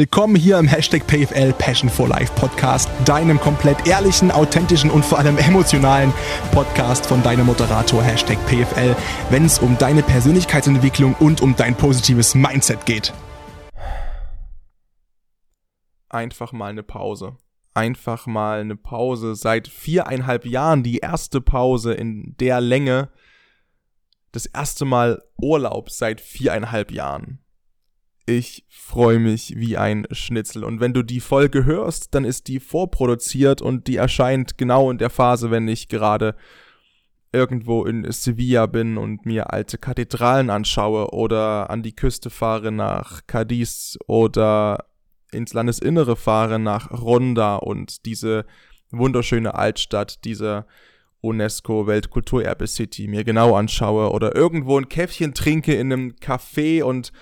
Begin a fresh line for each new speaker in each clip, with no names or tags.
Willkommen hier im Hashtag PFL Passion for Life Podcast, deinem komplett ehrlichen, authentischen und vor allem emotionalen Podcast von deinem Moderator Hashtag PFL, wenn es um deine Persönlichkeitsentwicklung und um dein positives Mindset geht.
Einfach mal eine Pause. Einfach mal eine Pause. Seit viereinhalb Jahren die erste Pause in der Länge. Das erste Mal Urlaub seit viereinhalb Jahren ich freue mich wie ein Schnitzel. Und wenn du die Folge hörst, dann ist die vorproduziert und die erscheint genau in der Phase, wenn ich gerade irgendwo in Sevilla bin und mir alte Kathedralen anschaue oder an die Küste fahre nach Cadiz oder ins Landesinnere fahre nach Ronda und diese wunderschöne Altstadt, diese UNESCO Weltkulturerbe City mir genau anschaue oder irgendwo ein Käffchen trinke in einem Café und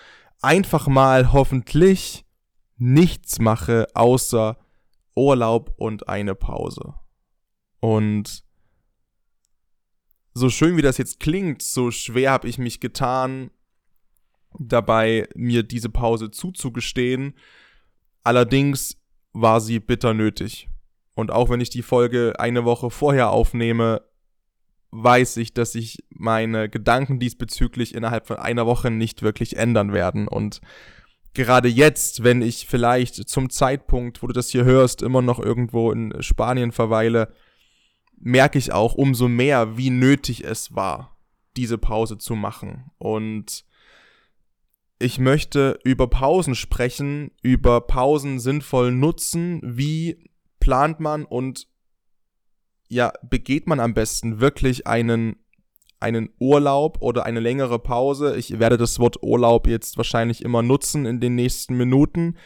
einfach mal hoffentlich nichts mache, außer Urlaub und eine Pause. Und so schön wie das jetzt klingt, so schwer habe ich mich getan, dabei mir diese Pause zuzugestehen. Allerdings war sie bitter nötig. Und auch wenn ich die Folge eine Woche vorher aufnehme, weiß ich, dass sich meine Gedanken diesbezüglich innerhalb von einer Woche nicht wirklich ändern werden. Und gerade jetzt, wenn ich vielleicht zum Zeitpunkt, wo du das hier hörst, immer noch irgendwo in Spanien verweile, merke ich auch umso mehr, wie nötig es war, diese Pause zu machen. Und ich möchte über Pausen sprechen, über Pausen sinnvoll nutzen, wie plant man und ja, begeht man am besten wirklich einen, einen Urlaub oder eine längere Pause? Ich werde das Wort Urlaub jetzt wahrscheinlich immer nutzen in den nächsten Minuten,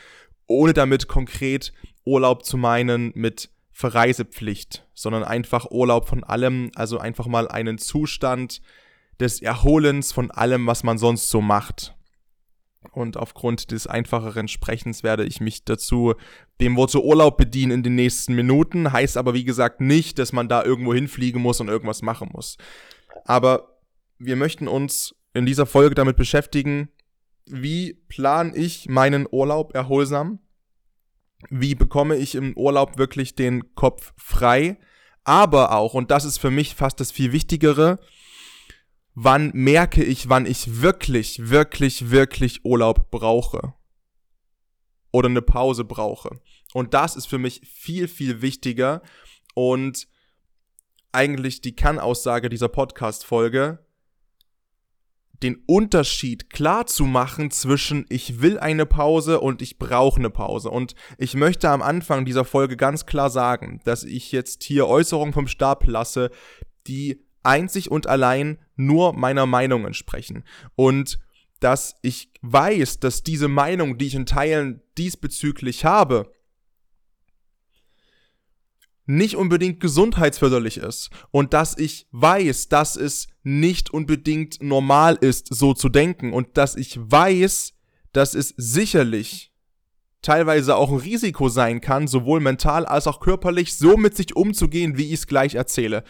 ohne damit konkret Urlaub zu meinen mit Verreisepflicht, sondern einfach Urlaub von allem, also einfach mal einen Zustand des Erholens von allem, was man sonst so macht. Und aufgrund des einfacheren Sprechens werde ich mich dazu dem Worte Urlaub bedienen in den nächsten Minuten. Heißt aber, wie gesagt, nicht, dass man da irgendwo hinfliegen muss und irgendwas machen muss. Aber wir möchten uns in dieser Folge damit beschäftigen, wie plane ich meinen Urlaub erholsam? Wie bekomme ich im Urlaub wirklich den Kopf frei? Aber auch, und das ist für mich fast das viel Wichtigere, wann merke ich, wann ich wirklich, wirklich, wirklich Urlaub brauche. Oder eine Pause brauche. Und das ist für mich viel, viel wichtiger. Und eigentlich die Kernaussage dieser Podcast-Folge, den Unterschied klar zu machen zwischen ich will eine Pause und ich brauche eine Pause. Und ich möchte am Anfang dieser Folge ganz klar sagen, dass ich jetzt hier Äußerungen vom Stab lasse, die einzig und allein nur meiner Meinung entsprechen. Und dass ich weiß, dass diese Meinung, die ich in Teilen diesbezüglich habe, nicht unbedingt gesundheitsförderlich ist und dass ich weiß, dass es nicht unbedingt normal ist, so zu denken und dass ich weiß, dass es sicherlich teilweise auch ein Risiko sein kann, sowohl mental als auch körperlich, so mit sich umzugehen, wie ich es gleich erzähle.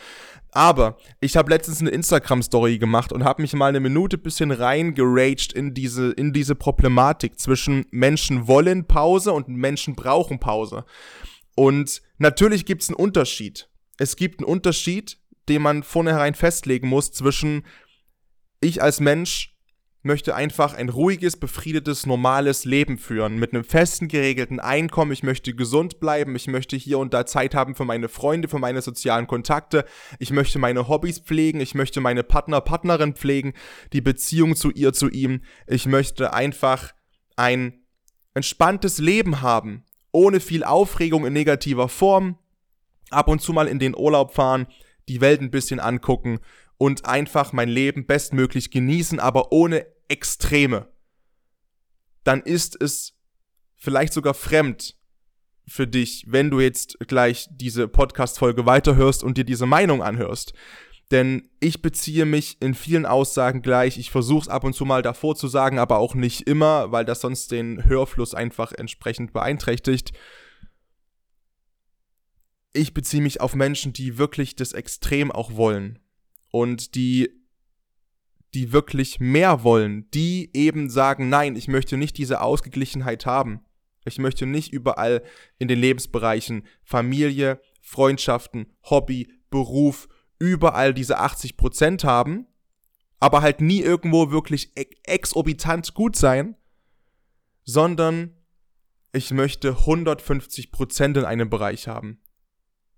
Aber ich habe letztens eine Instagram-Story gemacht und habe mich mal eine Minute bisschen reingeraged in diese, in diese Problematik zwischen Menschen wollen Pause und Menschen brauchen Pause. Und natürlich gibt es einen Unterschied. Es gibt einen Unterschied, den man vornherein festlegen muss zwischen ich als Mensch möchte einfach ein ruhiges, befriedetes, normales Leben führen, mit einem festen, geregelten Einkommen. Ich möchte gesund bleiben. Ich möchte hier und da Zeit haben für meine Freunde, für meine sozialen Kontakte. Ich möchte meine Hobbys pflegen. Ich möchte meine Partner, Partnerin pflegen, die Beziehung zu ihr, zu ihm. Ich möchte einfach ein entspanntes Leben haben, ohne viel Aufregung in negativer Form. Ab und zu mal in den Urlaub fahren, die Welt ein bisschen angucken und einfach mein Leben bestmöglich genießen, aber ohne Extreme, dann ist es vielleicht sogar fremd für dich, wenn du jetzt gleich diese Podcast-Folge weiterhörst und dir diese Meinung anhörst. Denn ich beziehe mich in vielen Aussagen gleich. Ich versuche es ab und zu mal davor zu sagen, aber auch nicht immer, weil das sonst den Hörfluss einfach entsprechend beeinträchtigt. Ich beziehe mich auf Menschen, die wirklich das Extrem auch wollen und die die wirklich mehr wollen, die eben sagen, nein, ich möchte nicht diese Ausgeglichenheit haben. Ich möchte nicht überall in den Lebensbereichen Familie, Freundschaften, Hobby, Beruf, überall diese 80% haben, aber halt nie irgendwo wirklich exorbitant gut sein, sondern ich möchte 150% in einem Bereich haben.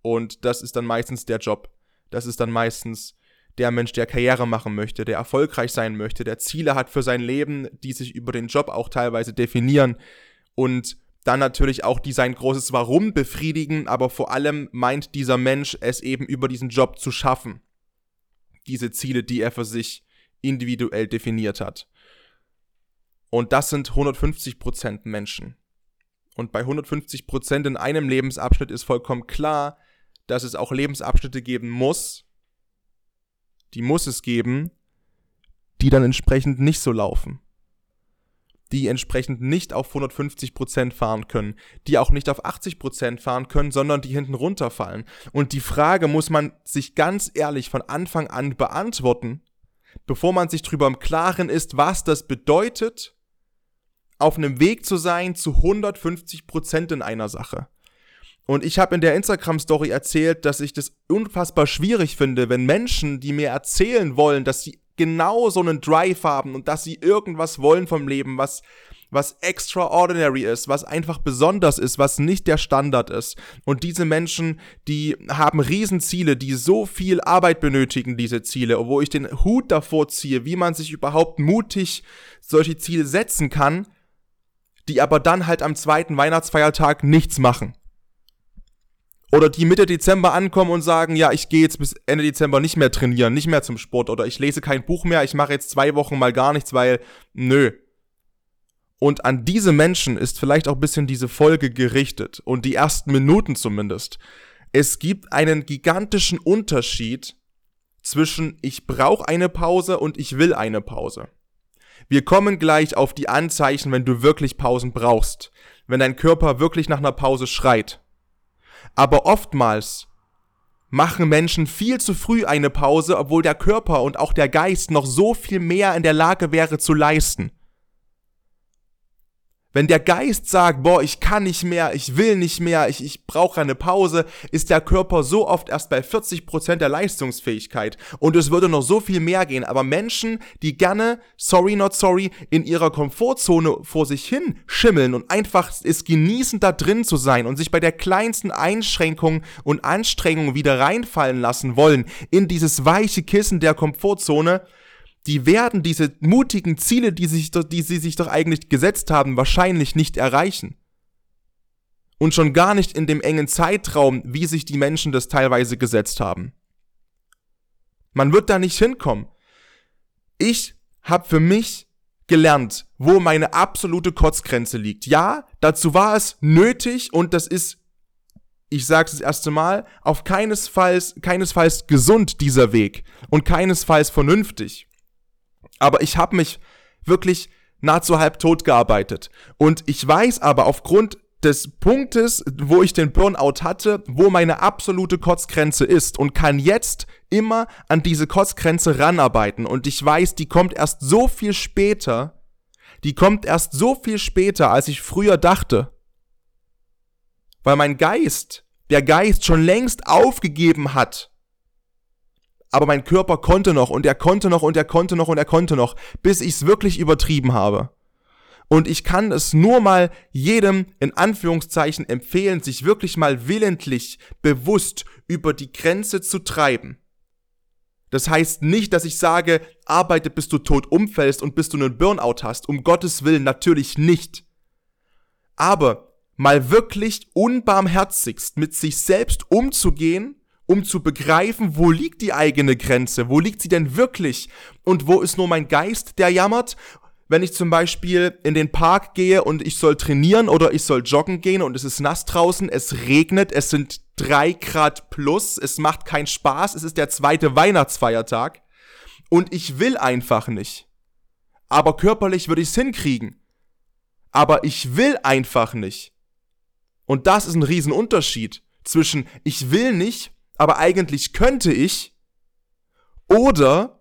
Und das ist dann meistens der Job. Das ist dann meistens der Mensch, der Karriere machen möchte, der erfolgreich sein möchte, der Ziele hat für sein Leben, die sich über den Job auch teilweise definieren und dann natürlich auch die sein großes Warum befriedigen, aber vor allem meint dieser Mensch es eben über diesen Job zu schaffen. Diese Ziele, die er für sich individuell definiert hat. Und das sind 150% Menschen. Und bei 150% in einem Lebensabschnitt ist vollkommen klar, dass es auch Lebensabschnitte geben muss, die muss es geben, die dann entsprechend nicht so laufen. Die entsprechend nicht auf 150% fahren können, die auch nicht auf 80% fahren können, sondern die hinten runterfallen. Und die Frage muss man sich ganz ehrlich von Anfang an beantworten, bevor man sich darüber im Klaren ist, was das bedeutet, auf einem Weg zu sein zu 150% in einer Sache. Und ich habe in der Instagram-Story erzählt, dass ich das unfassbar schwierig finde, wenn Menschen, die mir erzählen wollen, dass sie genau so einen Drive haben und dass sie irgendwas wollen vom Leben, was, was extraordinary ist, was einfach besonders ist, was nicht der Standard ist. Und diese Menschen, die haben Riesenziele, die so viel Arbeit benötigen, diese Ziele, wo ich den Hut davor ziehe, wie man sich überhaupt mutig solche Ziele setzen kann, die aber dann halt am zweiten Weihnachtsfeiertag nichts machen. Oder die Mitte Dezember ankommen und sagen, ja, ich gehe jetzt bis Ende Dezember nicht mehr trainieren, nicht mehr zum Sport oder ich lese kein Buch mehr, ich mache jetzt zwei Wochen mal gar nichts, weil, nö. Und an diese Menschen ist vielleicht auch ein bisschen diese Folge gerichtet und die ersten Minuten zumindest. Es gibt einen gigantischen Unterschied zwischen ich brauche eine Pause und ich will eine Pause. Wir kommen gleich auf die Anzeichen, wenn du wirklich Pausen brauchst, wenn dein Körper wirklich nach einer Pause schreit. Aber oftmals machen Menschen viel zu früh eine Pause, obwohl der Körper und auch der Geist noch so viel mehr in der Lage wäre zu leisten. Wenn der Geist sagt, boah, ich kann nicht mehr, ich will nicht mehr, ich, ich brauche eine Pause, ist der Körper so oft erst bei 40 Prozent der Leistungsfähigkeit. Und es würde noch so viel mehr gehen. Aber Menschen, die gerne, sorry not sorry, in ihrer Komfortzone vor sich hin schimmeln und einfach es genießen, da drin zu sein und sich bei der kleinsten Einschränkung und Anstrengung wieder reinfallen lassen wollen in dieses weiche Kissen der Komfortzone, die werden diese mutigen Ziele, die, sich, die sie sich doch eigentlich gesetzt haben, wahrscheinlich nicht erreichen. Und schon gar nicht in dem engen Zeitraum, wie sich die Menschen das teilweise gesetzt haben. Man wird da nicht hinkommen. Ich habe für mich gelernt, wo meine absolute Kotzgrenze liegt. Ja, dazu war es nötig und das ist, ich sage es das erste Mal, auf keinesfalls, keinesfalls gesund dieser Weg und keinesfalls vernünftig aber ich habe mich wirklich nahezu halb tot gearbeitet. Und ich weiß aber aufgrund des Punktes, wo ich den Burnout hatte, wo meine absolute Kotzgrenze ist und kann jetzt immer an diese Kotzgrenze ranarbeiten. Und ich weiß, die kommt erst so viel später, die kommt erst so viel später, als ich früher dachte. Weil mein Geist, der Geist schon längst aufgegeben hat, aber mein Körper konnte noch und er konnte noch und er konnte noch und er konnte noch, bis ich es wirklich übertrieben habe. Und ich kann es nur mal jedem in Anführungszeichen empfehlen, sich wirklich mal willentlich, bewusst über die Grenze zu treiben. Das heißt nicht, dass ich sage, arbeite bis du tot umfällst und bis du einen Burnout hast. Um Gottes Willen natürlich nicht. Aber mal wirklich unbarmherzigst mit sich selbst umzugehen um zu begreifen, wo liegt die eigene Grenze, wo liegt sie denn wirklich und wo ist nur mein Geist, der jammert. Wenn ich zum Beispiel in den Park gehe und ich soll trainieren oder ich soll joggen gehen und es ist nass draußen, es regnet, es sind drei Grad plus, es macht keinen Spaß, es ist der zweite Weihnachtsfeiertag und ich will einfach nicht. Aber körperlich würde ich es hinkriegen. Aber ich will einfach nicht. Und das ist ein Riesenunterschied zwischen ich will nicht aber eigentlich könnte ich. Oder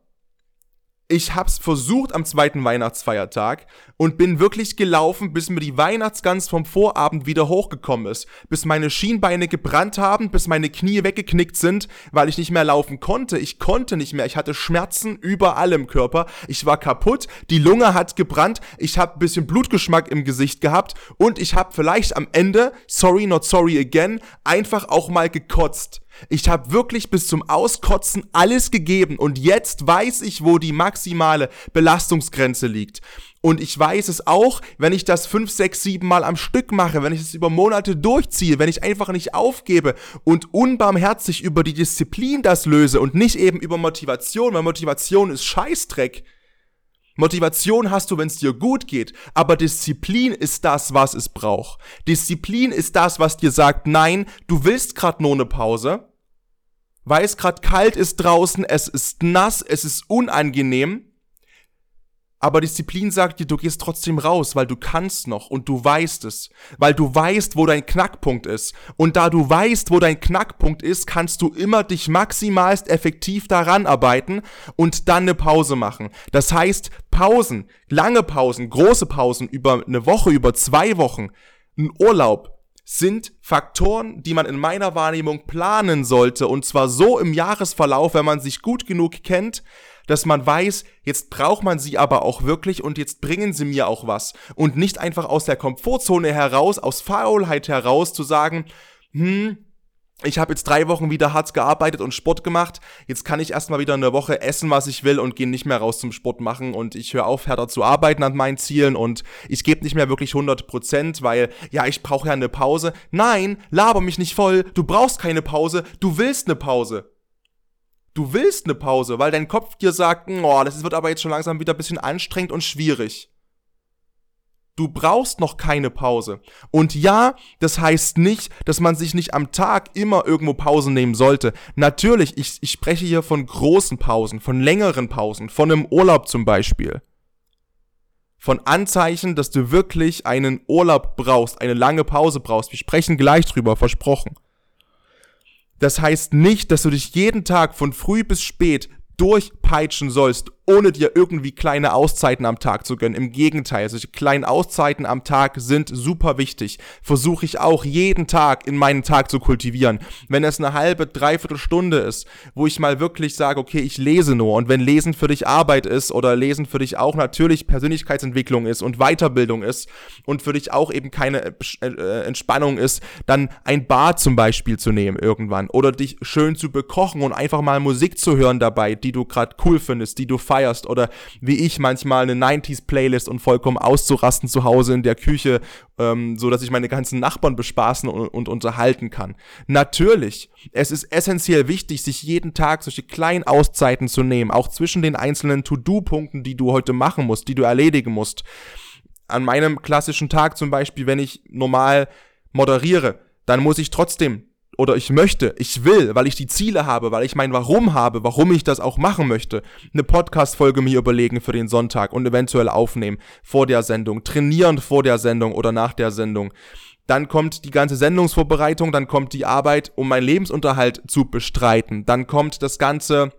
ich hab's versucht am zweiten Weihnachtsfeiertag und bin wirklich gelaufen, bis mir die Weihnachtsgans vom Vorabend wieder hochgekommen ist, bis meine Schienbeine gebrannt haben, bis meine Knie weggeknickt sind, weil ich nicht mehr laufen konnte. Ich konnte nicht mehr. Ich hatte Schmerzen überall im Körper. Ich war kaputt. Die Lunge hat gebrannt. Ich habe ein bisschen Blutgeschmack im Gesicht gehabt und ich habe vielleicht am Ende, sorry not sorry again, einfach auch mal gekotzt. Ich habe wirklich bis zum Auskotzen alles gegeben und jetzt weiß ich, wo die maximale Belastungsgrenze liegt. Und ich weiß es auch, wenn ich das fünf, sechs, sieben Mal am Stück mache, wenn ich es über Monate durchziehe, wenn ich einfach nicht aufgebe und unbarmherzig über die Disziplin das löse und nicht eben über Motivation, weil Motivation ist Scheißdreck. Motivation hast du, wenn es dir gut geht, aber Disziplin ist das, was es braucht. Disziplin ist das, was dir sagt, nein, du willst gerade nur eine Pause, weil es gerade kalt ist draußen, es ist nass, es ist unangenehm. Aber Disziplin sagt dir, du gehst trotzdem raus, weil du kannst noch und du weißt es, weil du weißt, wo dein Knackpunkt ist. Und da du weißt, wo dein Knackpunkt ist, kannst du immer dich maximalst effektiv daran arbeiten und dann eine Pause machen. Das heißt, Pausen, lange Pausen, große Pausen über eine Woche, über zwei Wochen, ein Urlaub, sind Faktoren, die man in meiner Wahrnehmung planen sollte. Und zwar so im Jahresverlauf, wenn man sich gut genug kennt, dass man weiß, jetzt braucht man sie aber auch wirklich und jetzt bringen sie mir auch was. Und nicht einfach aus der Komfortzone heraus, aus Faulheit heraus zu sagen, hm, ich habe jetzt drei Wochen wieder hart gearbeitet und Sport gemacht. Jetzt kann ich erstmal wieder eine Woche essen, was ich will und gehe nicht mehr raus zum Sport machen und ich höre auf, härter zu arbeiten an meinen Zielen und ich gebe nicht mehr wirklich 100 Prozent, weil ja, ich brauche ja eine Pause. Nein, laber mich nicht voll. Du brauchst keine Pause. Du willst eine Pause. Du willst eine Pause, weil dein Kopf dir sagt, oh, das wird aber jetzt schon langsam wieder ein bisschen anstrengend und schwierig. Du brauchst noch keine Pause. Und ja, das heißt nicht, dass man sich nicht am Tag immer irgendwo Pausen nehmen sollte. Natürlich, ich, ich spreche hier von großen Pausen, von längeren Pausen, von einem Urlaub zum Beispiel. Von Anzeichen, dass du wirklich einen Urlaub brauchst, eine lange Pause brauchst. Wir sprechen gleich drüber, versprochen. Das heißt nicht, dass du dich jeden Tag von früh bis spät durchpeitschen sollst, ohne dir irgendwie kleine Auszeiten am Tag zu gönnen. Im Gegenteil, solche kleinen Auszeiten am Tag sind super wichtig. Versuche ich auch jeden Tag in meinen Tag zu kultivieren. Wenn es eine halbe, dreiviertel Stunde ist, wo ich mal wirklich sage, okay, ich lese nur. Und wenn Lesen für dich Arbeit ist oder Lesen für dich auch natürlich Persönlichkeitsentwicklung ist und Weiterbildung ist und für dich auch eben keine äh, äh, Entspannung ist, dann ein Bad zum Beispiel zu nehmen irgendwann oder dich schön zu bekochen und einfach mal Musik zu hören dabei, die du gerade cool findest, die du feierst feierst oder wie ich manchmal eine 90s Playlist und vollkommen auszurasten zu Hause in der Küche, ähm, so dass ich meine ganzen Nachbarn bespaßen und, und unterhalten kann. Natürlich, es ist essentiell wichtig, sich jeden Tag solche kleinen Auszeiten zu nehmen, auch zwischen den einzelnen To-Do-Punkten, die du heute machen musst, die du erledigen musst. An meinem klassischen Tag zum Beispiel, wenn ich normal moderiere, dann muss ich trotzdem oder ich möchte, ich will, weil ich die Ziele habe, weil ich mein Warum habe, warum ich das auch machen möchte, eine Podcast-Folge mir überlegen für den Sonntag und eventuell aufnehmen vor der Sendung, trainieren vor der Sendung oder nach der Sendung. Dann kommt die ganze Sendungsvorbereitung, dann kommt die Arbeit, um meinen Lebensunterhalt zu bestreiten. Dann kommt das ganze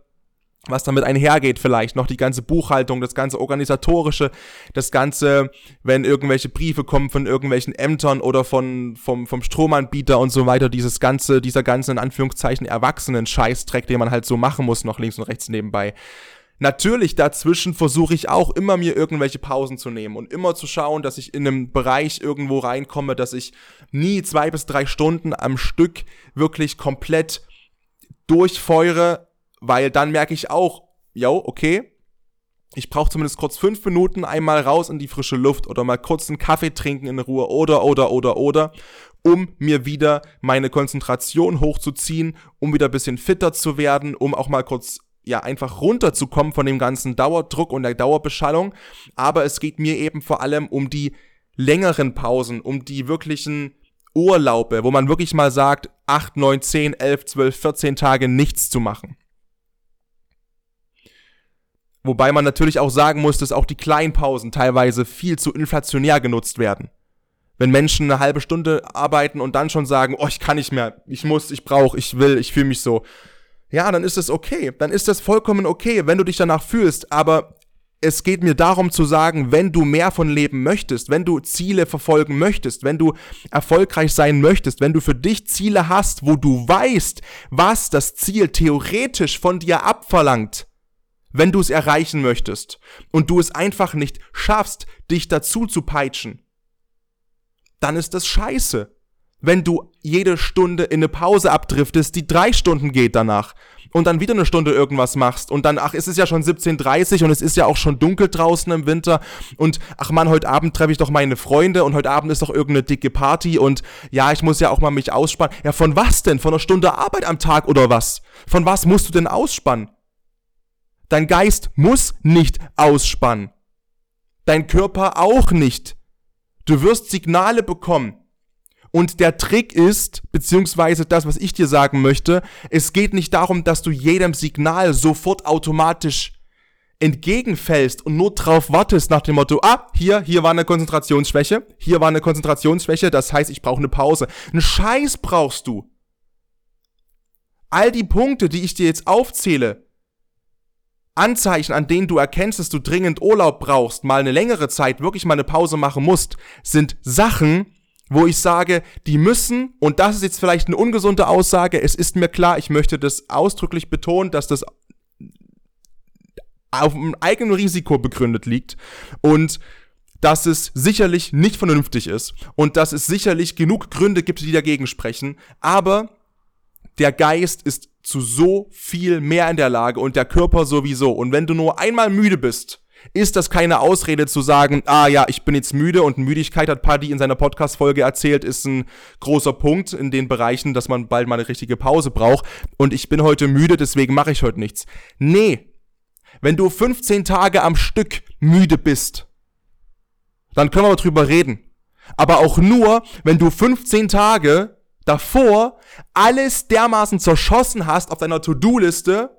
was damit einhergeht vielleicht, noch die ganze Buchhaltung, das ganze organisatorische, das ganze, wenn irgendwelche Briefe kommen von irgendwelchen Ämtern oder von, vom, vom Stromanbieter und so weiter, dieses ganze, dieser ganze, in Anführungszeichen, erwachsenen Scheißdreck, den man halt so machen muss, noch links und rechts nebenbei. Natürlich dazwischen versuche ich auch immer mir irgendwelche Pausen zu nehmen und immer zu schauen, dass ich in einem Bereich irgendwo reinkomme, dass ich nie zwei bis drei Stunden am Stück wirklich komplett durchfeure, weil dann merke ich auch, yo, okay, ich brauche zumindest kurz fünf Minuten einmal raus in die frische Luft oder mal kurz einen Kaffee trinken in Ruhe oder, oder, oder, oder, um mir wieder meine Konzentration hochzuziehen, um wieder ein bisschen fitter zu werden, um auch mal kurz ja einfach runterzukommen von dem ganzen Dauerdruck und der Dauerbeschallung. Aber es geht mir eben vor allem um die längeren Pausen, um die wirklichen Urlaube, wo man wirklich mal sagt, 8, 9, 10, 11, 12, 14 Tage nichts zu machen. Wobei man natürlich auch sagen muss, dass auch die Kleinpausen teilweise viel zu inflationär genutzt werden. Wenn Menschen eine halbe Stunde arbeiten und dann schon sagen, oh, ich kann nicht mehr, ich muss, ich brauche, ich will, ich fühle mich so. Ja, dann ist das okay. Dann ist das vollkommen okay, wenn du dich danach fühlst. Aber es geht mir darum zu sagen, wenn du mehr von Leben möchtest, wenn du Ziele verfolgen möchtest, wenn du erfolgreich sein möchtest, wenn du für dich Ziele hast, wo du weißt, was das Ziel theoretisch von dir abverlangt, wenn du es erreichen möchtest und du es einfach nicht schaffst, dich dazu zu peitschen, dann ist das scheiße. Wenn du jede Stunde in eine Pause abdriftest, die drei Stunden geht danach und dann wieder eine Stunde irgendwas machst und dann, ach, es ist ja schon 17.30 und es ist ja auch schon dunkel draußen im Winter und ach man, heute Abend treffe ich doch meine Freunde und heute Abend ist doch irgendeine dicke Party und ja, ich muss ja auch mal mich ausspannen. Ja, von was denn? Von einer Stunde Arbeit am Tag oder was? Von was musst du denn ausspannen? Dein Geist muss nicht ausspannen. Dein Körper auch nicht. Du wirst Signale bekommen und der Trick ist, beziehungsweise das, was ich dir sagen möchte, es geht nicht darum, dass du jedem Signal sofort automatisch entgegenfällst und nur drauf wartest nach dem Motto, ah, hier, hier war eine Konzentrationsschwäche, hier war eine Konzentrationsschwäche, das heißt, ich brauche eine Pause. Einen Scheiß brauchst du. All die Punkte, die ich dir jetzt aufzähle, Anzeichen, an denen du erkennst, dass du dringend Urlaub brauchst, mal eine längere Zeit wirklich mal eine Pause machen musst, sind Sachen, wo ich sage, die müssen, und das ist jetzt vielleicht eine ungesunde Aussage, es ist mir klar, ich möchte das ausdrücklich betonen, dass das auf einem eigenen Risiko begründet liegt und dass es sicherlich nicht vernünftig ist und dass es sicherlich genug Gründe gibt, die dagegen sprechen, aber der Geist ist zu so viel mehr in der Lage und der Körper sowieso. Und wenn du nur einmal müde bist, ist das keine Ausrede zu sagen, ah ja, ich bin jetzt müde und Müdigkeit hat Paddy in seiner Podcast-Folge erzählt, ist ein großer Punkt in den Bereichen, dass man bald mal eine richtige Pause braucht und ich bin heute müde, deswegen mache ich heute nichts. Nee. Wenn du 15 Tage am Stück müde bist, dann können wir drüber reden. Aber auch nur, wenn du 15 Tage davor alles dermaßen zerschossen hast auf deiner To-Do-Liste,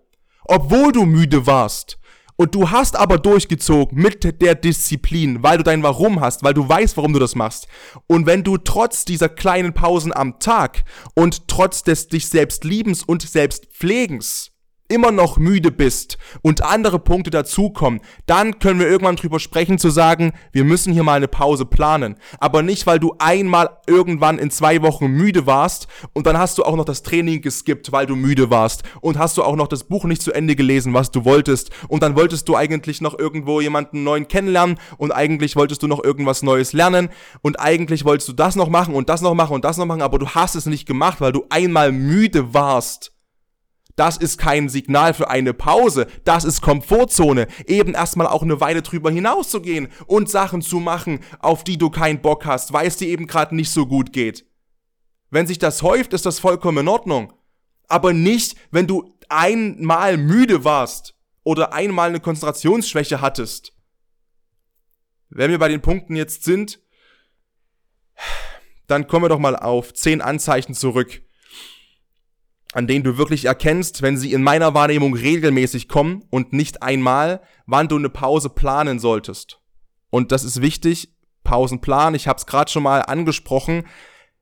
obwohl du müde warst und du hast aber durchgezogen mit der Disziplin, weil du dein Warum hast, weil du weißt, warum du das machst. Und wenn du trotz dieser kleinen Pausen am Tag und trotz des dich selbst liebens und selbst pflegens immer noch müde bist und andere Punkte dazukommen, dann können wir irgendwann drüber sprechen zu sagen, wir müssen hier mal eine Pause planen. Aber nicht, weil du einmal irgendwann in zwei Wochen müde warst und dann hast du auch noch das Training geskippt, weil du müde warst und hast du auch noch das Buch nicht zu Ende gelesen, was du wolltest und dann wolltest du eigentlich noch irgendwo jemanden neuen kennenlernen und eigentlich wolltest du noch irgendwas Neues lernen und eigentlich wolltest du das noch machen und das noch machen und das noch machen, aber du hast es nicht gemacht, weil du einmal müde warst. Das ist kein Signal für eine Pause. Das ist Komfortzone. Eben erstmal auch eine Weile drüber hinauszugehen und Sachen zu machen, auf die du keinen Bock hast, weil es dir eben gerade nicht so gut geht. Wenn sich das häuft, ist das vollkommen in Ordnung. Aber nicht, wenn du einmal müde warst oder einmal eine Konzentrationsschwäche hattest. Wenn wir bei den Punkten jetzt sind, dann kommen wir doch mal auf zehn Anzeichen zurück, an denen du wirklich erkennst, wenn sie in meiner Wahrnehmung regelmäßig kommen und nicht einmal, wann du eine Pause planen solltest. Und das ist wichtig, Pausenplan, ich habe es gerade schon mal angesprochen.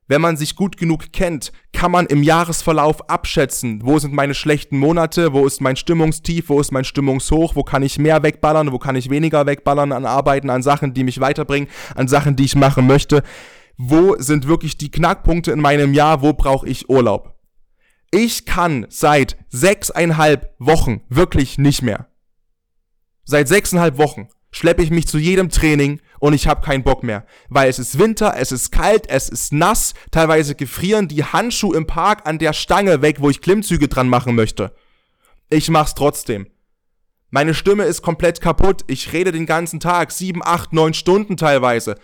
Wenn man sich gut genug kennt, kann man im Jahresverlauf abschätzen, wo sind meine schlechten Monate, wo ist mein Stimmungstief, wo ist mein Stimmungshoch, wo kann ich mehr wegballern, wo kann ich weniger wegballern an Arbeiten, an Sachen, die mich weiterbringen, an Sachen, die ich machen möchte. Wo sind wirklich die Knackpunkte in meinem Jahr, wo brauche ich Urlaub? Ich kann seit sechseinhalb Wochen wirklich nicht mehr. Seit sechseinhalb Wochen schleppe ich mich zu jedem Training und ich habe keinen Bock mehr. Weil es ist Winter, es ist kalt, es ist nass, teilweise gefrieren die Handschuhe im Park an der Stange weg, wo ich Klimmzüge dran machen möchte. Ich mach's trotzdem. Meine Stimme ist komplett kaputt. Ich rede den ganzen Tag, sieben, acht, neun Stunden teilweise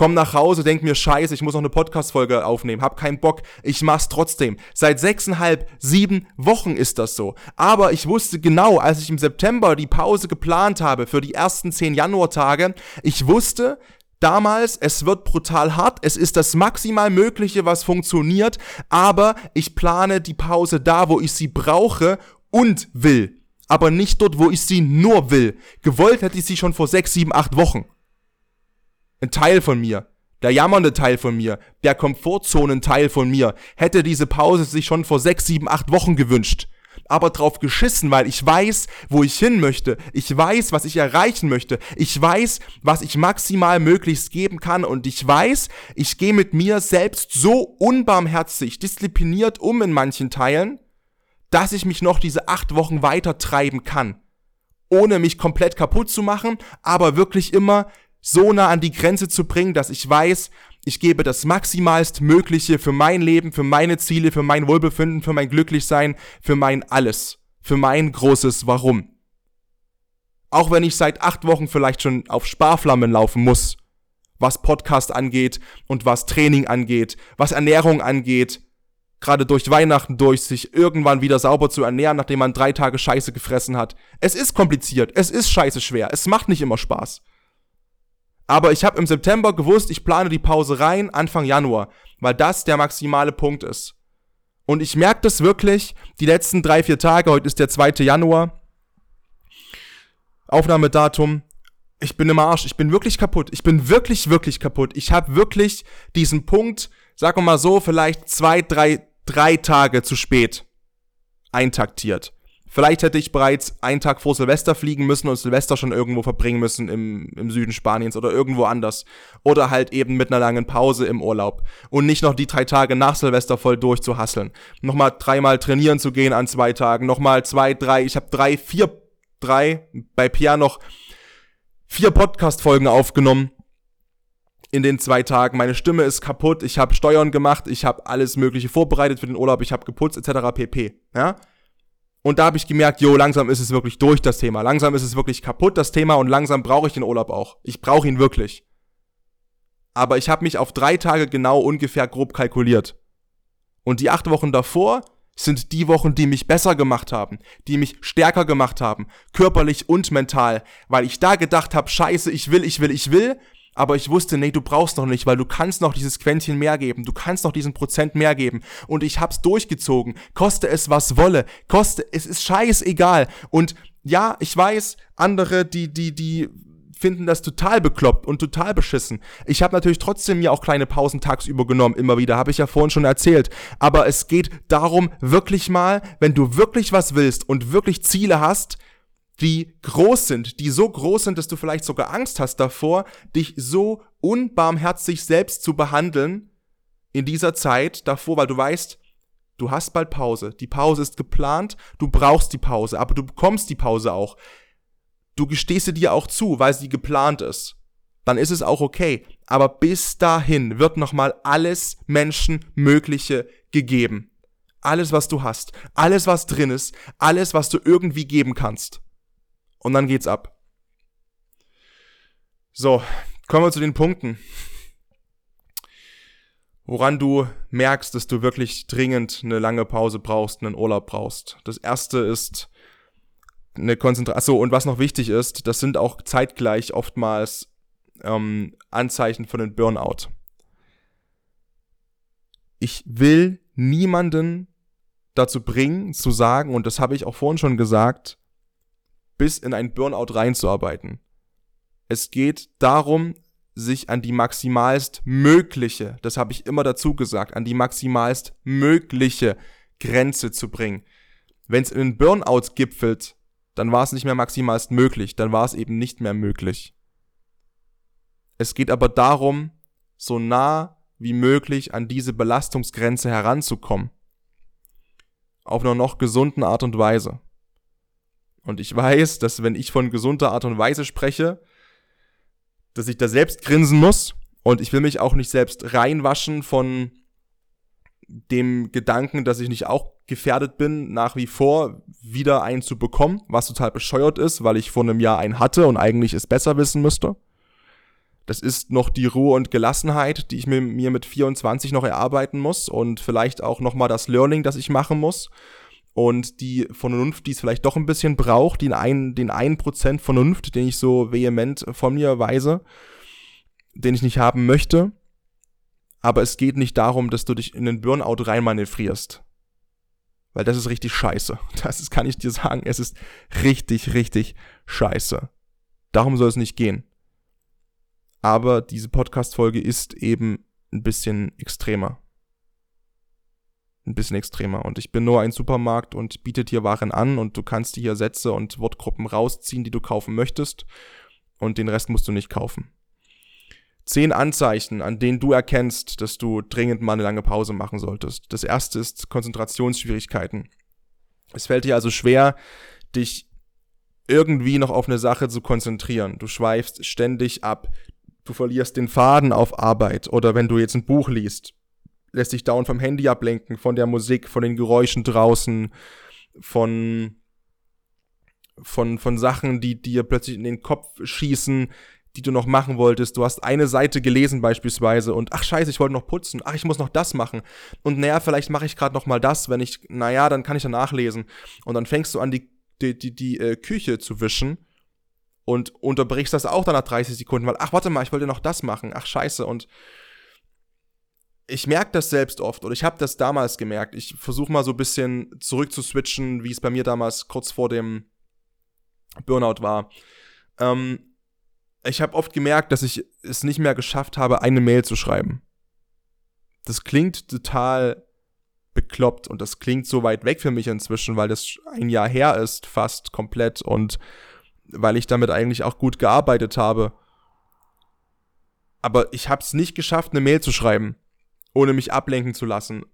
komm nach Hause, denk mir, scheiße, ich muss noch eine Podcast-Folge aufnehmen, hab keinen Bock, ich mach's trotzdem. Seit sechseinhalb, sieben Wochen ist das so. Aber ich wusste genau, als ich im September die Pause geplant habe für die ersten zehn Januartage, ich wusste, damals, es wird brutal hart, es ist das maximal Mögliche, was funktioniert, aber ich plane die Pause da, wo ich sie brauche und will. Aber nicht dort, wo ich sie nur will. Gewollt hätte ich sie schon vor sechs, sieben, acht Wochen ein Teil von mir, der jammernde Teil von mir, der Komfortzonen-Teil von mir, hätte diese Pause sich schon vor sechs, sieben, acht Wochen gewünscht. aber drauf geschissen, weil ich weiß, wo ich hin möchte. Ich weiß, was ich erreichen möchte. Ich weiß, was ich maximal möglichst geben kann und ich weiß, ich gehe mit mir selbst so unbarmherzig, diszipliniert um in manchen Teilen, dass ich mich noch diese acht Wochen weiter treiben kann. Ohne mich komplett kaputt zu machen, aber wirklich immer so nah an die Grenze zu bringen, dass ich weiß, ich gebe das maximalst Mögliche für mein Leben, für meine Ziele, für mein Wohlbefinden, für mein Glücklichsein, für mein alles, für mein großes Warum. Auch wenn ich seit acht Wochen vielleicht schon auf Sparflammen laufen muss, was Podcast angeht und was Training angeht, was Ernährung angeht, gerade durch Weihnachten durch, sich irgendwann wieder sauber zu ernähren, nachdem man drei Tage Scheiße gefressen hat. Es ist kompliziert, es ist scheiße schwer, es macht nicht immer Spaß. Aber ich habe im September gewusst, ich plane die Pause rein Anfang Januar, weil das der maximale Punkt ist. Und ich merke das wirklich die letzten drei, vier Tage. Heute ist der 2. Januar. Aufnahmedatum. Ich bin im Arsch. Ich bin wirklich kaputt. Ich bin wirklich, wirklich kaputt. Ich habe wirklich diesen Punkt, sagen wir mal so, vielleicht zwei, drei, drei Tage zu spät eintaktiert. Vielleicht hätte ich bereits einen Tag vor Silvester fliegen müssen und Silvester schon irgendwo verbringen müssen im, im Süden Spaniens oder irgendwo anders. Oder halt eben mit einer langen Pause im Urlaub. Und nicht noch die drei Tage nach Silvester voll durchzuhasseln. Nochmal dreimal trainieren zu gehen an zwei Tagen. Nochmal zwei, drei, ich habe drei, vier, drei, bei Pia noch vier Podcast-Folgen aufgenommen in den zwei Tagen. Meine Stimme ist kaputt, ich habe Steuern gemacht, ich habe alles Mögliche vorbereitet für den Urlaub, ich habe geputzt etc. pp. Ja? Und da habe ich gemerkt, jo, langsam ist es wirklich durch das Thema. Langsam ist es wirklich kaputt, das Thema, und langsam brauche ich den Urlaub auch. Ich brauche ihn wirklich. Aber ich habe mich auf drei Tage genau ungefähr grob kalkuliert. Und die acht Wochen davor sind die Wochen, die mich besser gemacht haben, die mich stärker gemacht haben, körperlich und mental, weil ich da gedacht habe, scheiße, ich will, ich will, ich will, aber ich wusste, nee, du brauchst noch nicht, weil du kannst noch dieses Quäntchen mehr geben, du kannst noch diesen Prozent mehr geben. Und ich hab's durchgezogen. Koste es, was wolle. Koste, es ist scheißegal. Und ja, ich weiß, andere, die, die, die finden das total bekloppt und total beschissen. Ich habe natürlich trotzdem mir auch kleine Pausen tagsüber genommen, immer wieder, habe ich ja vorhin schon erzählt. Aber es geht darum, wirklich mal, wenn du wirklich was willst und wirklich Ziele hast, die groß sind, die so groß sind, dass du vielleicht sogar Angst hast davor, dich so unbarmherzig selbst zu behandeln in dieser Zeit davor, weil du weißt, du hast bald Pause. Die Pause ist geplant, du brauchst die Pause, aber du bekommst die Pause auch. Du gestehst sie dir auch zu, weil sie geplant ist. Dann ist es auch okay. Aber bis dahin wird nochmal alles Menschenmögliche gegeben. Alles, was du hast, alles, was drin ist, alles, was du irgendwie geben kannst. Und dann geht's ab. So, kommen wir zu den Punkten. Woran du merkst, dass du wirklich dringend eine lange Pause brauchst, einen Urlaub brauchst. Das erste ist eine Konzentration. Und was noch wichtig ist, das sind auch zeitgleich oftmals ähm, Anzeichen von einem Burnout. Ich will niemanden dazu bringen, zu sagen, und das habe ich auch vorhin schon gesagt, bis in ein Burnout reinzuarbeiten. Es geht darum, sich an die maximalst mögliche, das habe ich immer dazu gesagt, an die maximalst mögliche Grenze zu bringen. Wenn es in Burnout gipfelt, dann war es nicht mehr maximalst möglich, dann war es eben nicht mehr möglich. Es geht aber darum, so nah wie möglich an diese Belastungsgrenze heranzukommen. Auf einer noch gesunden Art und Weise. Und ich weiß, dass wenn ich von gesunder Art und Weise spreche, dass ich da selbst grinsen muss. Und ich will mich auch nicht selbst reinwaschen von dem Gedanken, dass ich nicht auch gefährdet bin, nach wie vor wieder einen zu bekommen, was total bescheuert ist, weil ich vor einem Jahr einen hatte und eigentlich es besser wissen müsste. Das ist noch die Ruhe und Gelassenheit, die ich mir, mit 24 noch erarbeiten muss und vielleicht auch nochmal das Learning, das ich machen muss und die Vernunft, die es vielleicht doch ein bisschen braucht, den einen, den einen Prozent Vernunft, den ich so vehement von mir weise, den ich nicht haben möchte. Aber es geht nicht darum, dass du dich in den Burnout reinmanövrierst. Weil das ist richtig scheiße. Das ist, kann ich dir sagen. Es ist richtig, richtig scheiße. Darum soll es nicht gehen. Aber diese Podcast-Folge ist eben ein bisschen extremer ein bisschen extremer. Und ich bin nur ein Supermarkt und biete dir Waren an und du kannst dir hier Sätze und Wortgruppen rausziehen, die du kaufen möchtest. Und den Rest musst du nicht kaufen. Zehn Anzeichen, an denen du erkennst, dass du dringend mal eine lange Pause machen solltest. Das erste ist Konzentrationsschwierigkeiten. Es fällt dir also schwer, dich irgendwie noch auf eine Sache zu konzentrieren. Du schweifst ständig ab. Du verlierst den Faden auf Arbeit oder wenn du jetzt ein Buch liest, lässt dich dauernd vom Handy ablenken, von der Musik, von den Geräuschen draußen, von von von Sachen, die dir plötzlich in den Kopf schießen, die du noch machen wolltest. Du hast eine Seite gelesen beispielsweise und ach scheiße, ich wollte noch putzen. Ach, ich muss noch das machen. Und naja, vielleicht mache ich gerade noch mal das, wenn ich, naja, dann kann ich dann nachlesen. Und dann fängst du an, die, die, die, die äh, Küche zu wischen und unterbrichst das auch dann nach 30 Sekunden, weil, ach, warte mal, ich wollte noch das machen. Ach scheiße. Und ich merke das selbst oft oder ich habe das damals gemerkt. Ich versuche mal so ein bisschen zurück zu switchen, wie es bei mir damals kurz vor dem Burnout war. Ähm, ich habe oft gemerkt, dass ich es nicht mehr geschafft habe, eine Mail zu schreiben. Das klingt total bekloppt und das klingt so weit weg für mich inzwischen, weil das ein Jahr her ist, fast komplett und weil ich damit eigentlich auch gut gearbeitet habe. Aber ich habe es nicht geschafft, eine Mail zu schreiben, ohne mich ablenken zu lassen,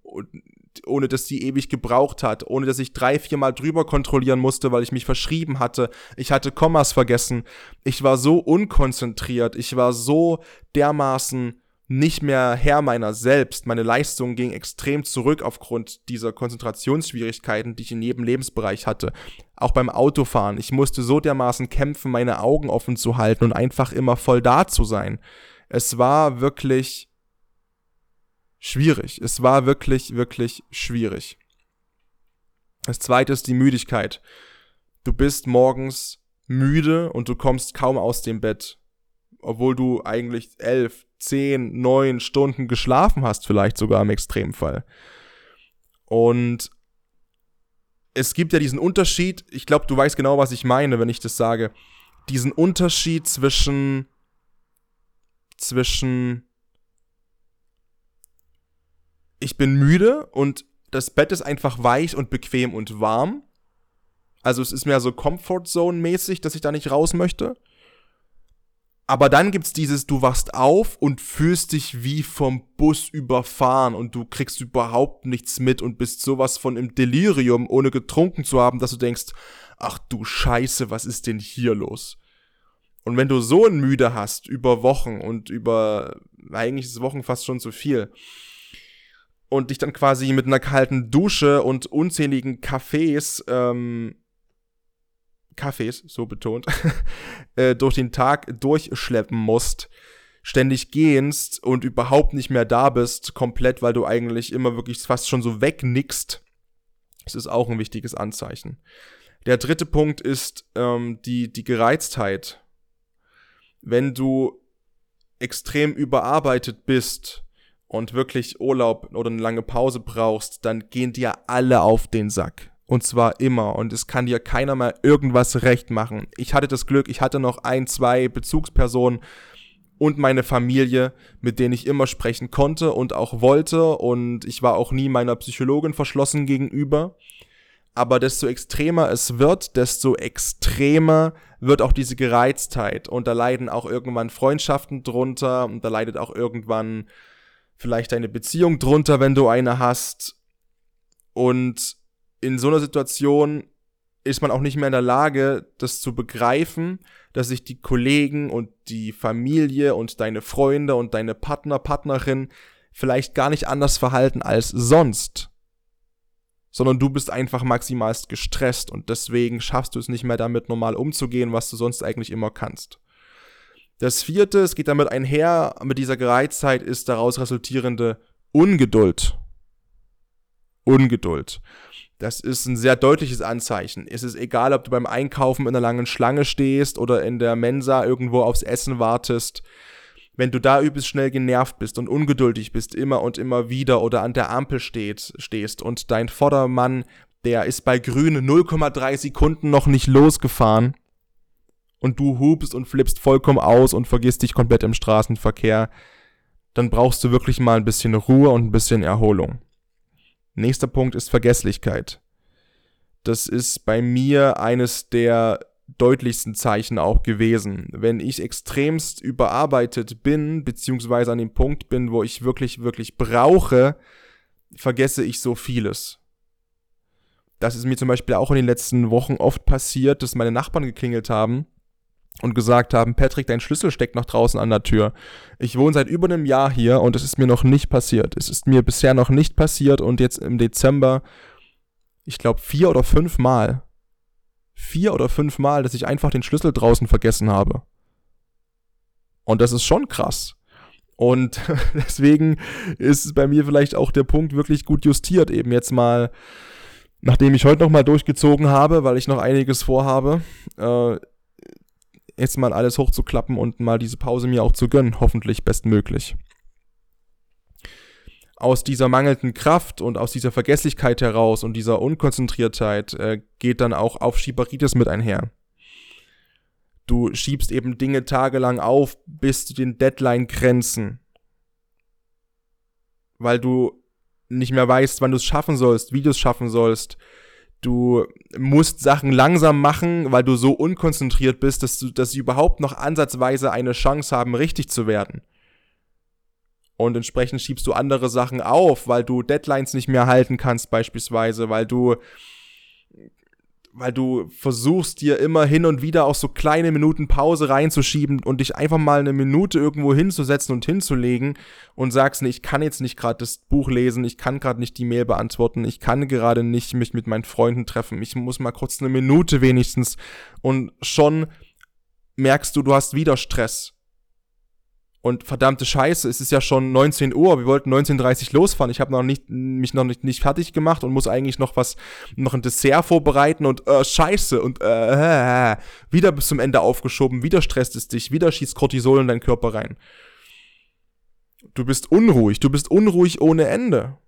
ohne dass die ewig gebraucht hat, ohne dass ich drei, viermal drüber kontrollieren musste, weil ich mich verschrieben hatte. Ich hatte Kommas vergessen. Ich war so unkonzentriert. Ich war so dermaßen nicht mehr Herr meiner selbst. Meine Leistung ging extrem zurück aufgrund dieser Konzentrationsschwierigkeiten, die ich in jedem Lebensbereich hatte. Auch beim Autofahren. Ich musste so dermaßen kämpfen, meine Augen offen zu halten und einfach immer voll da zu sein. Es war wirklich schwierig. Es war wirklich, wirklich schwierig. Das zweite ist die Müdigkeit. Du bist morgens müde und du kommst kaum aus dem Bett. Obwohl du eigentlich elf, zehn, neun Stunden geschlafen hast, vielleicht sogar im Extremfall. Und es gibt ja diesen Unterschied, ich glaube, du weißt genau, was ich meine, wenn ich das sage. Diesen Unterschied zwischen zwischen ich bin müde und das Bett ist einfach weich und bequem und warm. Also es ist mehr so Comfort Zone mäßig, dass ich da nicht raus möchte. Aber dann gibt's dieses, du wachst auf und fühlst dich wie vom Bus überfahren und du kriegst überhaupt nichts mit und bist sowas von im Delirium, ohne getrunken zu haben, dass du denkst, ach du Scheiße, was ist denn hier los? Und wenn du so ein Müde hast über Wochen und über, eigentlich ist Wochen fast schon zu viel, und dich dann quasi mit einer kalten Dusche und unzähligen Kaffees, ähm, Kaffees, so betont, äh, durch den Tag durchschleppen musst, ständig gehst und überhaupt nicht mehr da bist, komplett, weil du eigentlich immer wirklich fast schon so wegnickst, das ist auch ein wichtiges Anzeichen. Der dritte Punkt ist ähm, die, die Gereiztheit. Wenn du extrem überarbeitet bist, und wirklich Urlaub oder eine lange Pause brauchst, dann gehen dir alle auf den Sack. Und zwar immer. Und es kann dir keiner mehr irgendwas recht machen. Ich hatte das Glück, ich hatte noch ein, zwei Bezugspersonen und meine Familie, mit denen ich immer sprechen konnte und auch wollte. Und ich war auch nie meiner Psychologin verschlossen gegenüber. Aber desto extremer es wird, desto extremer wird auch diese Gereiztheit. Und da leiden auch irgendwann Freundschaften drunter. Und da leidet auch irgendwann vielleicht deine Beziehung drunter, wenn du eine hast. Und in so einer Situation ist man auch nicht mehr in der Lage, das zu begreifen, dass sich die Kollegen und die Familie und deine Freunde und deine Partner, Partnerin vielleicht gar nicht anders verhalten als sonst. Sondern du bist einfach maximalst gestresst und deswegen schaffst du es nicht mehr damit normal umzugehen, was du sonst eigentlich immer kannst. Das vierte, es geht damit einher, mit dieser Gereiztheit ist daraus resultierende Ungeduld. Ungeduld. Das ist ein sehr deutliches Anzeichen. Es ist egal, ob du beim Einkaufen in einer langen Schlange stehst oder in der Mensa irgendwo aufs Essen wartest. Wenn du da übelst schnell genervt bist und ungeduldig bist, immer und immer wieder oder an der Ampel steht, stehst und dein Vordermann, der ist bei grün 0,3 Sekunden noch nicht losgefahren, und du hupst und flippst vollkommen aus und vergisst dich komplett im Straßenverkehr, dann brauchst du wirklich mal ein bisschen Ruhe und ein bisschen Erholung. Nächster Punkt ist Vergesslichkeit. Das ist bei mir eines der deutlichsten Zeichen auch gewesen. Wenn ich extremst überarbeitet bin, beziehungsweise an dem Punkt bin, wo ich wirklich, wirklich brauche, vergesse ich so vieles. Das ist mir zum Beispiel auch in den letzten Wochen oft passiert, dass meine Nachbarn geklingelt haben und gesagt haben, Patrick, dein Schlüssel steckt noch draußen an der Tür. Ich wohne seit über einem Jahr hier und es ist mir noch nicht passiert. Es ist mir bisher noch nicht passiert und jetzt im Dezember, ich glaube, vier oder fünf Mal. Vier oder fünf Mal, dass ich einfach den Schlüssel draußen vergessen habe. Und das ist schon krass. Und deswegen ist bei mir vielleicht auch der Punkt wirklich gut justiert, eben jetzt mal, nachdem ich heute nochmal durchgezogen habe, weil ich noch einiges vorhabe, äh, jetzt mal alles hochzuklappen und mal diese Pause mir auch zu gönnen, hoffentlich bestmöglich. Aus dieser mangelnden Kraft und aus dieser Vergesslichkeit heraus und dieser Unkonzentriertheit äh, geht dann auch Aufschieberitis mit einher. Du schiebst eben Dinge tagelang auf bis zu den Deadline-Grenzen. Weil du nicht mehr weißt, wann du es schaffen sollst, wie du es schaffen sollst, Du musst Sachen langsam machen, weil du so unkonzentriert bist, dass, du, dass sie überhaupt noch ansatzweise eine Chance haben, richtig zu werden. Und entsprechend schiebst du andere Sachen auf, weil du Deadlines nicht mehr halten kannst, beispielsweise, weil du weil du versuchst dir immer hin und wieder auch so kleine Minuten Pause reinzuschieben und dich einfach mal eine Minute irgendwo hinzusetzen und hinzulegen und sagst, nee, ich kann jetzt nicht gerade das Buch lesen, ich kann gerade nicht die Mail beantworten, ich kann gerade nicht mich mit meinen Freunden treffen, ich muss mal kurz eine Minute wenigstens und schon merkst du, du hast wieder Stress und verdammte Scheiße, es ist ja schon 19 Uhr, wir wollten 19.30 Uhr losfahren. Ich habe noch nicht, mich noch nicht, nicht fertig gemacht und muss eigentlich noch was, noch ein Dessert vorbereiten und äh, Scheiße und äh, äh, wieder bis zum Ende aufgeschoben, wieder stresst es dich, wieder schießt Cortisol in deinen Körper rein. Du bist unruhig, du bist unruhig ohne Ende.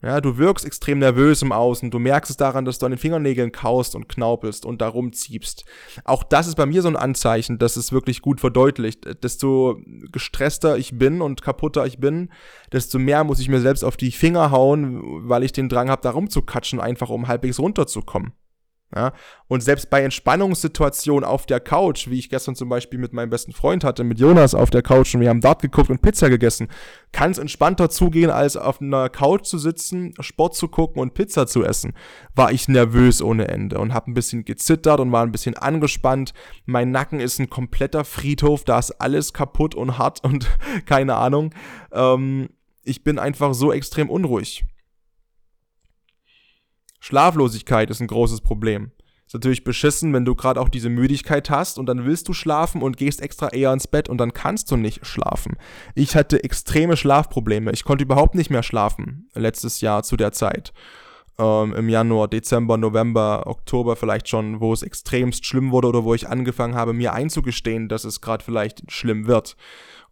Ja, du wirkst extrem nervös im Außen. Du merkst es daran, dass du an den Fingernägeln kaust und knaupelst und darum ziehst. Auch das ist bei mir so ein Anzeichen, dass es wirklich gut verdeutlicht. Desto gestresster ich bin und kaputter ich bin, desto mehr muss ich mir selbst auf die Finger hauen, weil ich den Drang habe, da rumzukatschen, einfach um halbwegs runterzukommen. Ja, und selbst bei Entspannungssituationen auf der Couch, wie ich gestern zum Beispiel mit meinem besten Freund hatte, mit Jonas auf der Couch und wir haben Dart geguckt und Pizza gegessen, kann es entspannter zugehen, als auf einer Couch zu sitzen, Sport zu gucken und Pizza zu essen. War ich nervös ohne Ende und habe ein bisschen gezittert und war ein bisschen angespannt. Mein Nacken ist ein kompletter Friedhof, da ist alles kaputt und hart und keine Ahnung. Ähm, ich bin einfach so extrem unruhig. Schlaflosigkeit ist ein großes Problem. Ist natürlich beschissen, wenn du gerade auch diese Müdigkeit hast und dann willst du schlafen und gehst extra eher ins Bett und dann kannst du nicht schlafen. Ich hatte extreme Schlafprobleme. Ich konnte überhaupt nicht mehr schlafen letztes Jahr zu der Zeit. Ähm, Im Januar, Dezember, November, Oktober vielleicht schon, wo es extremst schlimm wurde oder wo ich angefangen habe, mir einzugestehen, dass es gerade vielleicht schlimm wird.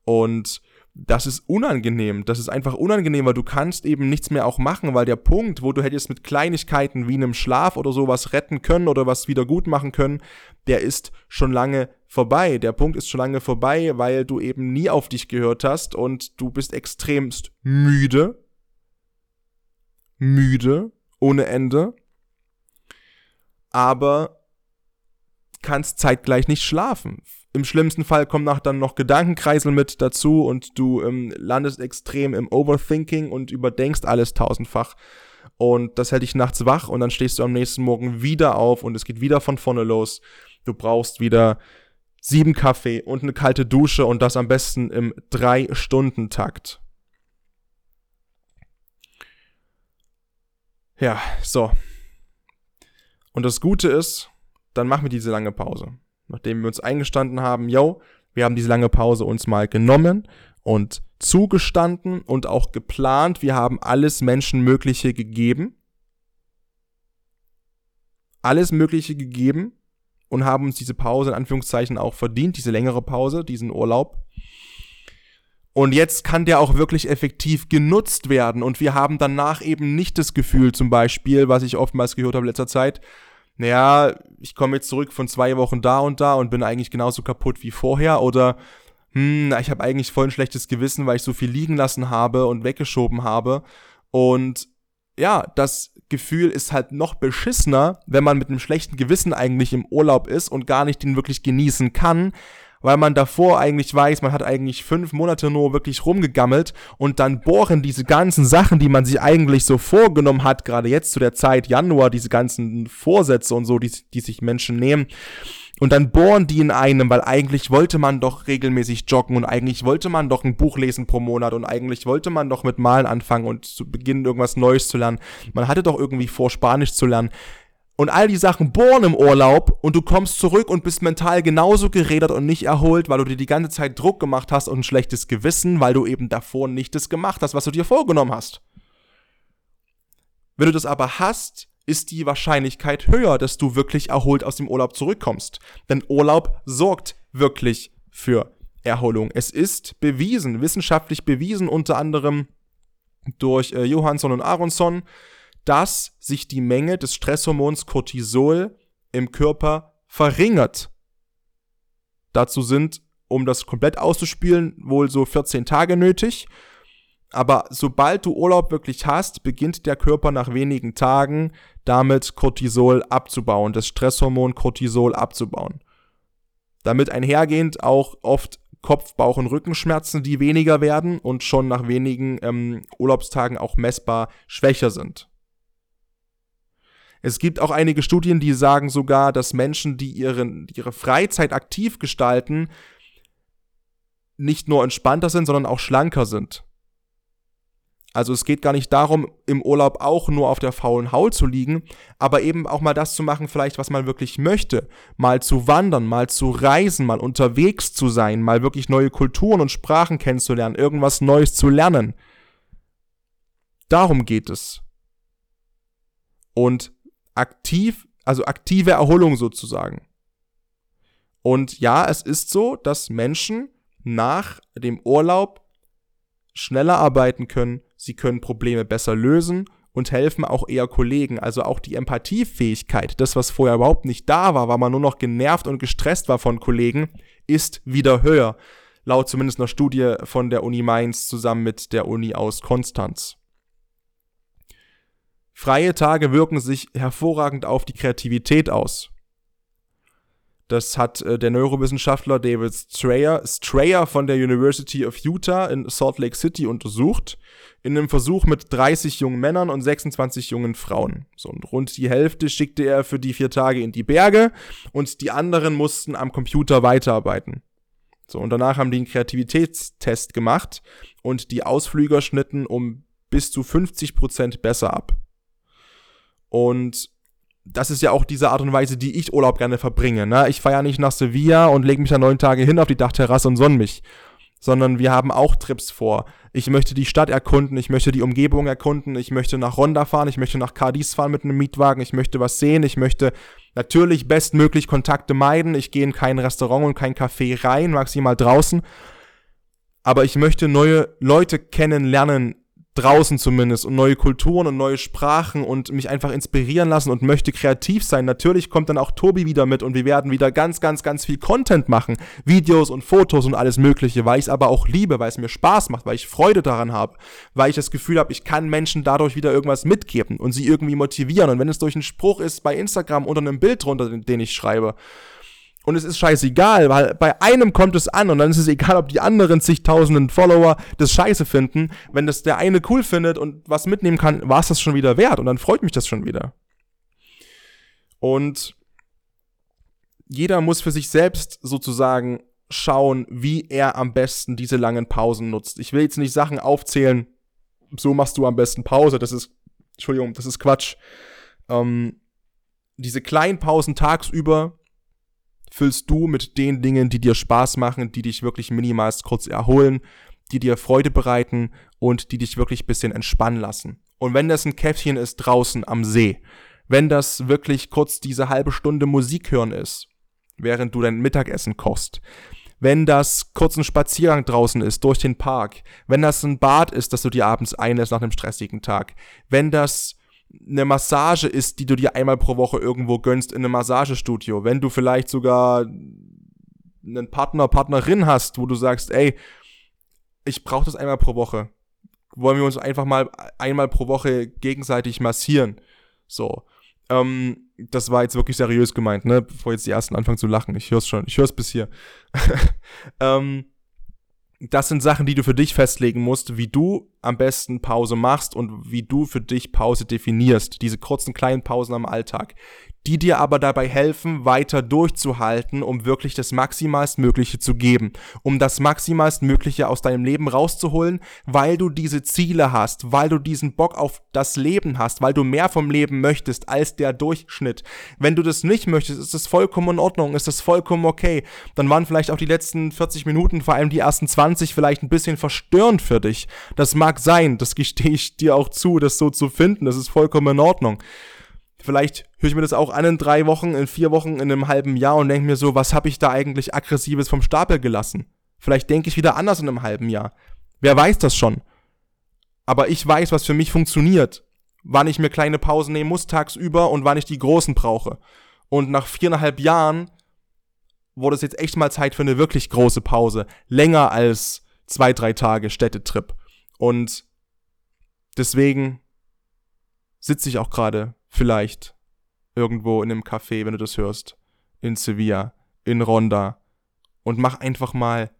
Und das ist unangenehm. Das ist einfach unangenehm, weil du kannst eben nichts mehr auch machen, weil der Punkt, wo du hättest mit Kleinigkeiten wie einem Schlaf oder sowas retten können oder was wieder gut machen können, der ist schon lange vorbei. Der Punkt ist schon lange vorbei, weil du eben nie auf dich gehört hast und du bist extremst müde. Müde, ohne Ende. Aber kannst zeitgleich nicht schlafen im schlimmsten Fall kommen nach dann noch Gedankenkreisel mit dazu und du ähm, landest extrem im Overthinking und überdenkst alles tausendfach. Und das hält dich nachts wach und dann stehst du am nächsten Morgen wieder auf und es geht wieder von vorne los. Du brauchst wieder sieben Kaffee und eine kalte Dusche und das am besten im Drei-Stunden-Takt. Ja, so. Und das Gute ist, dann machen wir diese lange Pause nachdem wir uns eingestanden haben, yo, wir haben diese lange Pause uns mal genommen und zugestanden und auch geplant. Wir haben alles Menschenmögliche gegeben. Alles Mögliche gegeben und haben uns diese Pause in Anführungszeichen auch verdient, diese längere Pause, diesen Urlaub. Und jetzt kann der auch wirklich effektiv genutzt werden. Und wir haben danach eben nicht das Gefühl, zum Beispiel, was ich oftmals gehört habe in letzter Zeit, naja, ich komme jetzt zurück von zwei Wochen da und da und bin eigentlich genauso kaputt wie vorher oder hm, ich habe eigentlich voll ein schlechtes Gewissen, weil ich so viel liegen lassen habe und weggeschoben habe. Und ja, das Gefühl ist halt noch beschissener, wenn man mit einem schlechten Gewissen eigentlich im Urlaub ist und gar nicht den wirklich genießen kann, weil man davor eigentlich weiß, man hat eigentlich fünf Monate nur wirklich rumgegammelt und dann bohren diese ganzen Sachen, die man sich eigentlich so vorgenommen hat, gerade jetzt zu der Zeit Januar, diese ganzen Vorsätze und so, die, die sich Menschen nehmen, und dann bohren die in einem, weil eigentlich wollte man doch regelmäßig joggen und eigentlich wollte man doch ein Buch lesen pro Monat und eigentlich wollte man doch mit Malen anfangen und zu beginnen irgendwas Neues zu lernen. Man hatte doch irgendwie vor, Spanisch zu lernen. Und all die Sachen bohren im Urlaub und du kommst zurück und bist mental genauso geredet und nicht erholt, weil du dir die ganze Zeit Druck gemacht hast und ein schlechtes Gewissen, weil du eben davor nicht das gemacht hast, was du dir vorgenommen hast. Wenn du das aber hast, ist die Wahrscheinlichkeit höher, dass du wirklich erholt aus dem Urlaub zurückkommst. Denn Urlaub sorgt wirklich für Erholung. Es ist bewiesen, wissenschaftlich bewiesen, unter anderem durch äh, Johansson und Aronson, dass sich die Menge des Stresshormons Cortisol im Körper verringert. Dazu sind, um das komplett auszuspielen, wohl so 14 Tage nötig. Aber sobald du Urlaub wirklich hast, beginnt der Körper nach wenigen Tagen damit Cortisol abzubauen, das Stresshormon Cortisol abzubauen. Damit einhergehend auch oft Kopf-, Bauch- und Rückenschmerzen, die weniger werden und schon nach wenigen ähm, Urlaubstagen auch messbar schwächer sind. Es gibt auch einige Studien, die sagen sogar, dass Menschen, die ihren, ihre Freizeit aktiv gestalten, nicht nur entspannter sind, sondern auch schlanker sind. Also es geht gar nicht darum, im Urlaub auch nur auf der faulen Haut zu liegen, aber eben auch mal das zu machen, vielleicht was man wirklich möchte. Mal zu wandern, mal zu reisen, mal unterwegs zu sein, mal wirklich neue Kulturen und Sprachen kennenzulernen, irgendwas Neues zu lernen. Darum geht es. Und aktiv, also aktive Erholung sozusagen. Und ja, es ist so, dass Menschen nach dem Urlaub schneller arbeiten können, sie können Probleme besser lösen und helfen auch eher Kollegen. Also auch die Empathiefähigkeit, das, was vorher überhaupt nicht da war, weil man nur noch genervt und gestresst war von Kollegen, ist wieder höher. Laut zumindest einer Studie von der Uni Mainz zusammen mit der Uni aus Konstanz. Freie Tage wirken sich hervorragend auf die Kreativität aus. Das hat äh, der Neurowissenschaftler David Strayer, Strayer von der University of Utah in Salt Lake City untersucht, in einem Versuch mit 30 jungen Männern und 26 jungen Frauen. So, und rund die Hälfte schickte er für die vier Tage in die Berge und die anderen mussten am Computer weiterarbeiten. So, und danach haben die einen Kreativitätstest gemacht und die Ausflüger schnitten um bis zu 50 Prozent besser ab. Und das ist ja auch diese Art und Weise, die ich Urlaub gerne verbringe. Ne? Ich fahre ja nicht nach Sevilla und lege mich da neun Tage hin auf die Dachterrasse und sonne mich. Sondern wir haben auch Trips vor. Ich möchte die Stadt erkunden, ich möchte die Umgebung erkunden, ich möchte nach Ronda fahren, ich möchte nach Cadiz fahren mit einem Mietwagen, ich möchte was sehen, ich möchte natürlich bestmöglich Kontakte meiden, ich gehe in kein Restaurant und kein Café rein, maximal draußen. Aber ich möchte neue Leute kennenlernen, draußen zumindest und neue Kulturen und neue Sprachen und mich einfach inspirieren lassen und möchte kreativ sein. Natürlich kommt dann auch Tobi wieder mit und wir werden wieder ganz, ganz, ganz viel Content machen. Videos und Fotos und alles Mögliche, weil ich es aber auch liebe, weil es mir Spaß macht, weil ich Freude daran habe, weil ich das Gefühl habe, ich kann Menschen dadurch wieder irgendwas mitgeben und sie irgendwie motivieren. Und wenn es durch einen Spruch ist bei Instagram unter einem Bild drunter, den ich schreibe, und es ist scheißegal, weil bei einem kommt es an und dann ist es egal, ob die anderen zigtausenden Follower das scheiße finden. Wenn das der eine cool findet und was mitnehmen kann, war es das schon wieder wert und dann freut mich das schon wieder. Und jeder muss für sich selbst sozusagen schauen, wie er am besten diese langen Pausen nutzt. Ich will jetzt nicht Sachen aufzählen, so machst du am besten Pause, das ist, Entschuldigung, das ist Quatsch. Ähm, diese kleinen Pausen tagsüber, füllst du mit den Dingen, die dir Spaß machen, die dich wirklich minimalst kurz erholen, die dir Freude bereiten und die dich wirklich bisschen entspannen lassen. Und wenn das ein Käffchen ist draußen am See, wenn das wirklich kurz diese halbe Stunde Musik hören ist, während du dein Mittagessen kochst, wenn das kurz ein Spaziergang draußen ist durch den Park, wenn das ein Bad ist, das du dir abends einlässt nach einem stressigen Tag, wenn das eine Massage ist, die du dir einmal pro Woche irgendwo gönnst in einem Massagestudio, wenn du vielleicht sogar einen Partner, Partnerin hast, wo du sagst, ey, ich brauche das einmal pro Woche. wollen wir uns einfach mal einmal pro Woche gegenseitig massieren. So. Ähm, das war jetzt wirklich seriös gemeint, ne? Bevor jetzt die ersten anfangen zu lachen. Ich hör's schon, ich hör's bis hier. ähm, das sind Sachen, die du für dich festlegen musst, wie du am besten Pause machst und wie du für dich Pause definierst. Diese kurzen kleinen Pausen am Alltag die dir aber dabei helfen, weiter durchzuhalten, um wirklich das Maximalstmögliche zu geben, um das Maximalstmögliche aus deinem Leben rauszuholen, weil du diese Ziele hast, weil du diesen Bock auf das Leben hast, weil du mehr vom Leben möchtest als der Durchschnitt. Wenn du das nicht möchtest, ist das vollkommen in Ordnung, ist das vollkommen okay. Dann waren vielleicht auch die letzten 40 Minuten, vor allem die ersten 20, vielleicht ein bisschen verstörend für dich. Das mag sein, das gestehe ich dir auch zu, das so zu finden, das ist vollkommen in Ordnung. Vielleicht höre ich mir das auch an in drei Wochen, in vier Wochen, in einem halben Jahr und denke mir so, was habe ich da eigentlich aggressives vom Stapel gelassen? Vielleicht denke ich wieder anders in einem halben Jahr. Wer weiß das schon? Aber ich weiß, was für mich funktioniert. Wann ich mir kleine Pausen nehmen muss tagsüber und wann ich die großen brauche. Und nach viereinhalb Jahren wurde es jetzt echt mal Zeit für eine wirklich große Pause. Länger als zwei, drei Tage Städtetrip. Und deswegen sitze ich auch gerade vielleicht irgendwo in einem Café, wenn du das hörst, in Sevilla, in Ronda und mach einfach mal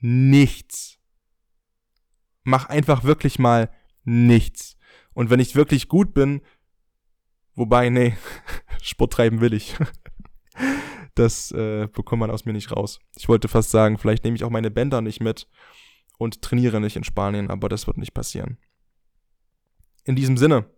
nichts. Mach einfach wirklich mal nichts. Und wenn ich wirklich gut bin, wobei, nee, Sport treiben will ich. Das äh, bekommt man aus mir nicht raus. Ich wollte fast sagen, vielleicht nehme ich auch meine Bänder nicht mit und trainiere nicht in Spanien, aber das wird nicht passieren. In diesem Sinne,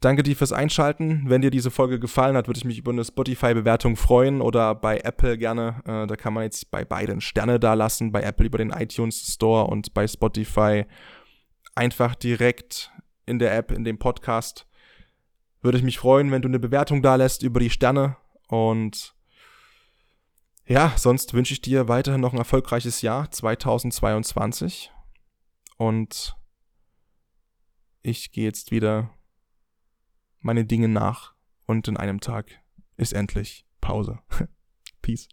Danke dir fürs Einschalten. Wenn dir diese Folge gefallen hat, würde ich mich über eine Spotify-Bewertung freuen oder bei Apple gerne. Äh, da kann man jetzt bei beiden Sterne da lassen. Bei Apple über den iTunes Store und bei Spotify einfach direkt in der App, in dem Podcast. Würde ich mich freuen, wenn du eine Bewertung da lässt über die Sterne. Und ja, sonst wünsche ich dir weiterhin noch ein erfolgreiches Jahr 2022. Und ich gehe jetzt wieder meine Dinge nach und in einem Tag ist endlich Pause. Peace.